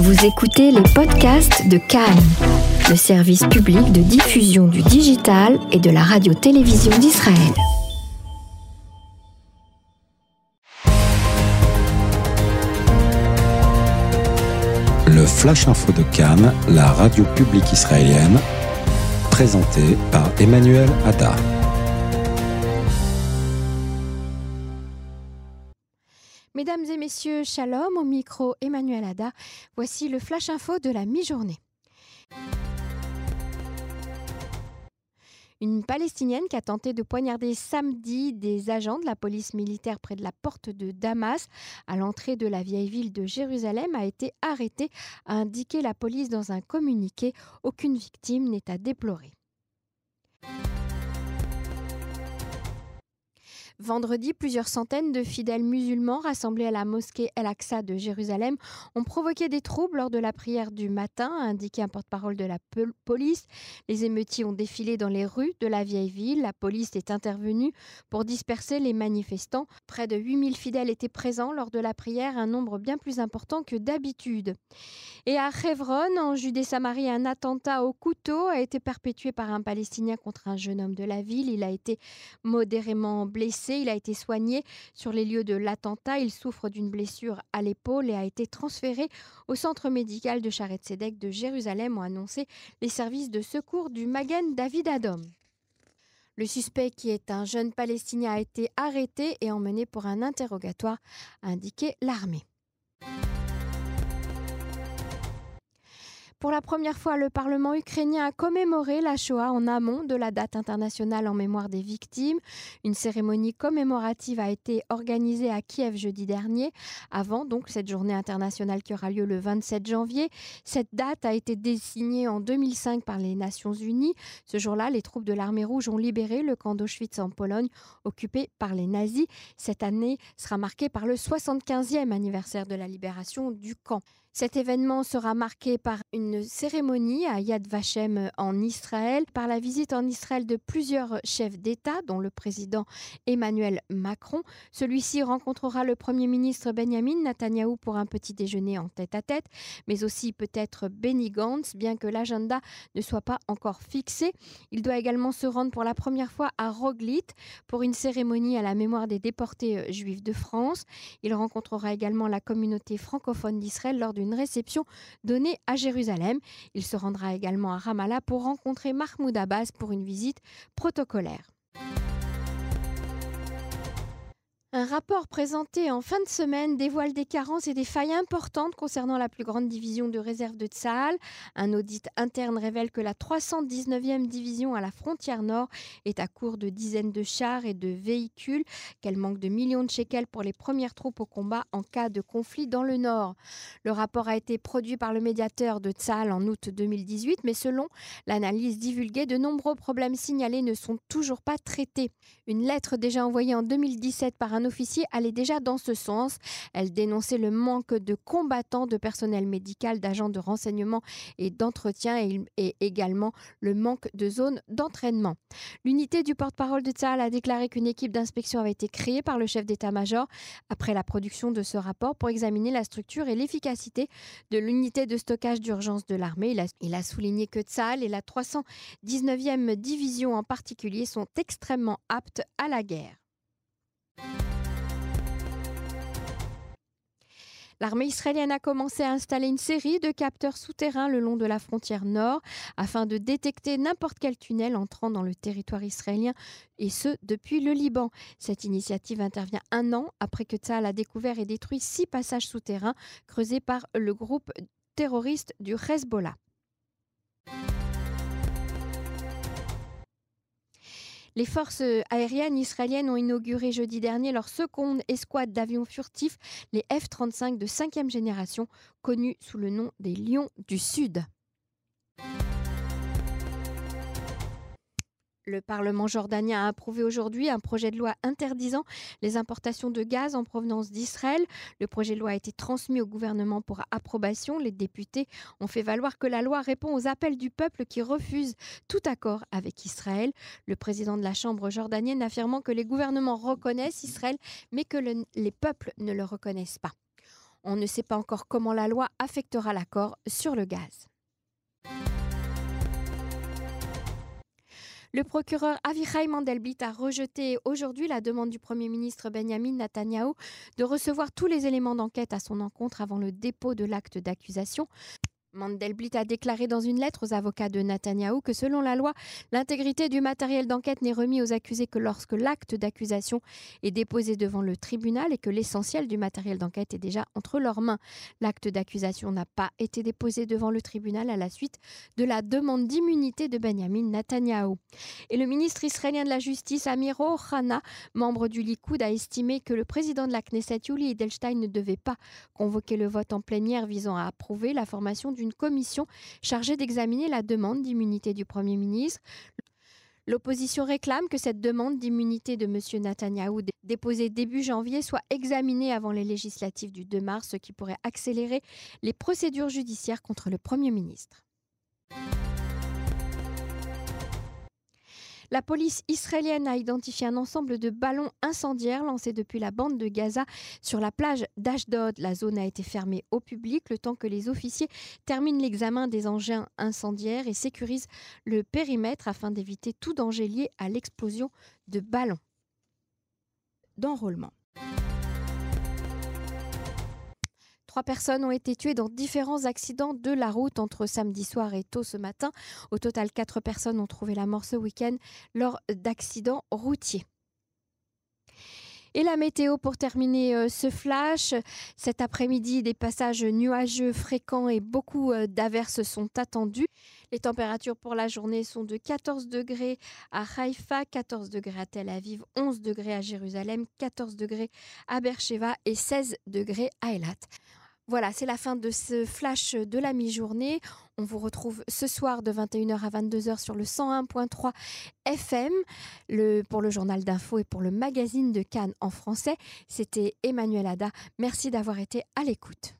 Vous écoutez les podcasts de Cannes, le service public de diffusion du digital et de la radio-télévision d'Israël. Le Flash Info de Cannes, la radio publique israélienne, présenté par Emmanuel Hadar. Mesdames et messieurs, shalom, au micro Emmanuel Ada. Voici le flash info de la mi-journée. Une Palestinienne qui a tenté de poignarder samedi des agents de la police militaire près de la porte de Damas, à l'entrée de la vieille ville de Jérusalem, a été arrêtée, a indiqué la police dans un communiqué. Aucune victime n'est à déplorer. Vendredi, plusieurs centaines de fidèles musulmans rassemblés à la mosquée El-Aqsa de Jérusalem ont provoqué des troubles lors de la prière du matin, a indiqué un porte-parole de la police. Les émeutiers ont défilé dans les rues de la vieille ville. La police est intervenue pour disperser les manifestants. Près de 8000 fidèles étaient présents lors de la prière, un nombre bien plus important que d'habitude. Et à Hebron, en Judée-Samarie, un attentat au couteau a été perpétué par un Palestinien contre un jeune homme de la ville. Il a été modérément blessé il a été soigné sur les lieux de l'attentat. Il souffre d'une blessure à l'épaule et a été transféré au centre médical de Charet Sedek de Jérusalem, ont annoncé les services de secours du Magen David Adom. Le suspect, qui est un jeune Palestinien, a été arrêté et emmené pour un interrogatoire, a indiqué l'armée. Pour la première fois, le Parlement ukrainien a commémoré la Shoah en amont de la date internationale en mémoire des victimes. Une cérémonie commémorative a été organisée à Kiev jeudi dernier, avant donc cette journée internationale qui aura lieu le 27 janvier. Cette date a été désignée en 2005 par les Nations Unies. Ce jour-là, les troupes de l'armée rouge ont libéré le camp d'Auschwitz en Pologne, occupé par les nazis. Cette année sera marquée par le 75e anniversaire de la libération du camp. Cet événement sera marqué par une cérémonie à Yad Vashem en Israël, par la visite en Israël de plusieurs chefs d'État, dont le président Emmanuel Macron. Celui-ci rencontrera le Premier ministre Benjamin Netanyahu pour un petit déjeuner en tête-à-tête, mais aussi peut-être Benny Gantz, bien que l'agenda ne soit pas encore fixé. Il doit également se rendre pour la première fois à Roglit pour une cérémonie à la mémoire des déportés euh, juifs de France. Il rencontrera également la communauté francophone d'Israël lors d'une réception donnée à Jérusalem. Il se rendra également à Ramallah pour rencontrer Mahmoud Abbas pour une visite protocolaire. Un rapport présenté en fin de semaine dévoile des carences et des failles importantes concernant la plus grande division de réserve de Tsahal. Un audit interne révèle que la 319e division à la frontière nord est à court de dizaines de chars et de véhicules, qu'elle manque de millions de shekels pour les premières troupes au combat en cas de conflit dans le nord. Le rapport a été produit par le médiateur de Tsahal en août 2018, mais selon l'analyse divulguée, de nombreux problèmes signalés ne sont toujours pas traités. Une lettre déjà envoyée en 2017 par un un officier allait déjà dans ce sens. Elle dénonçait le manque de combattants, de personnel médical, d'agents de renseignement et d'entretien et, également le manque de zones d'entraînement. L'unité du porte-parole de Tsahal a déclaré qu'une équipe d'inspection avait été créée par le chef d'état-major après la production de ce rapport pour examiner la structure et l'efficacité de l'unité de stockage d'urgence de l'armée. Il a, il a souligné que Tsahal et la 319e division en particulier sont extrêmement aptes à la guerre. L'armée israélienne a commencé à installer une série de capteurs souterrains le long de la frontière nord afin de détecter n'importe quel tunnel entrant dans le territoire israélien et ce depuis le Liban. Cette initiative intervient un an après que Tzal a découvert et détruit six passages souterrains creusés par le groupe terroriste du Hezbollah. Les forces euh, aériennes israéliennes ont inauguré jeudi dernier leur seconde escouade d'avions furtifs, les F-35 de cinquième génération, connus sous le nom des Lions du Sud. Le Parlement jordanien a approuvé aujourd'hui un projet de loi interdisant les importations de gaz en provenance d'Israël. Le projet de loi a été transmis au gouvernement pour approbation. Les députés ont fait valoir que la loi répond aux appels du peuple qui refuse tout accord avec Israël. Le président de la Chambre jordanienne affirmant que les gouvernements reconnaissent Israël, mais que les peuples ne le reconnaissent pas. On ne sait pas encore comment la loi affectera l'accord sur le gaz. Le procureur Avichai Mandelblit a rejeté aujourd'hui la demande du Premier ministre Benjamin Netanyahu de recevoir tous les éléments d'enquête à son encontre avant le dépôt de l'acte d'accusation. Mandelblit a déclaré dans une lettre aux avocats de Netanyahou que selon la loi, l'intégrité du matériel d'enquête n'est remis aux accusés que lorsque l'acte d'accusation est déposé devant le tribunal et que l'essentiel du matériel d'enquête est déjà entre leurs mains. L'acte d'accusation n'a pas été déposé devant le tribunal à la suite de la demande d'immunité de Benjamin Netanyahou. Et le ministre israélien de la Justice, Amir Ohana, membre du Likoud, a estimé que le président de la Knesset, Yuli Edelstein, ne devait pas convoquer le vote en plénière visant à approuver la formation du une commission chargée d'examiner la demande d'immunité du Premier ministre. L'opposition réclame que cette demande d'immunité de M. Netanyahou déposée début janvier soit examinée avant les législatives du 2 mars, ce qui pourrait accélérer les procédures judiciaires contre le Premier ministre. La police israélienne a identifié un ensemble de ballons incendiaires lancés depuis la bande de Gaza sur la plage d'Ashdod. La zone a été fermée au public le temps que les officiers terminent l'examen des engins incendiaires et sécurisent le périmètre afin d'éviter tout danger lié à l'explosion de ballons. D'enrôlement. Trois personnes ont été tuées dans différents accidents de la route entre samedi soir et tôt ce matin. Au total, quatre personnes ont trouvé la mort ce week-end lors d'accidents routiers. Et la météo pour terminer euh, ce flash. Cet après-midi, des passages nuageux fréquents et beaucoup euh, d'averses sont attendus. Les températures pour la journée sont de 14 degrés à Haïfa, 14 degrés à Tel Aviv, 11 degrés à Jérusalem, 14 degrés à Beersheba et 16 degrés à Elat. Voilà, c'est la fin de ce flash de la mi-journée. On vous retrouve ce soir de 21h à 22h sur le 101.3 FM pour le journal d'info et pour le magazine de Cannes en français. C'était Emmanuel Ada. Merci d'avoir été à l'écoute.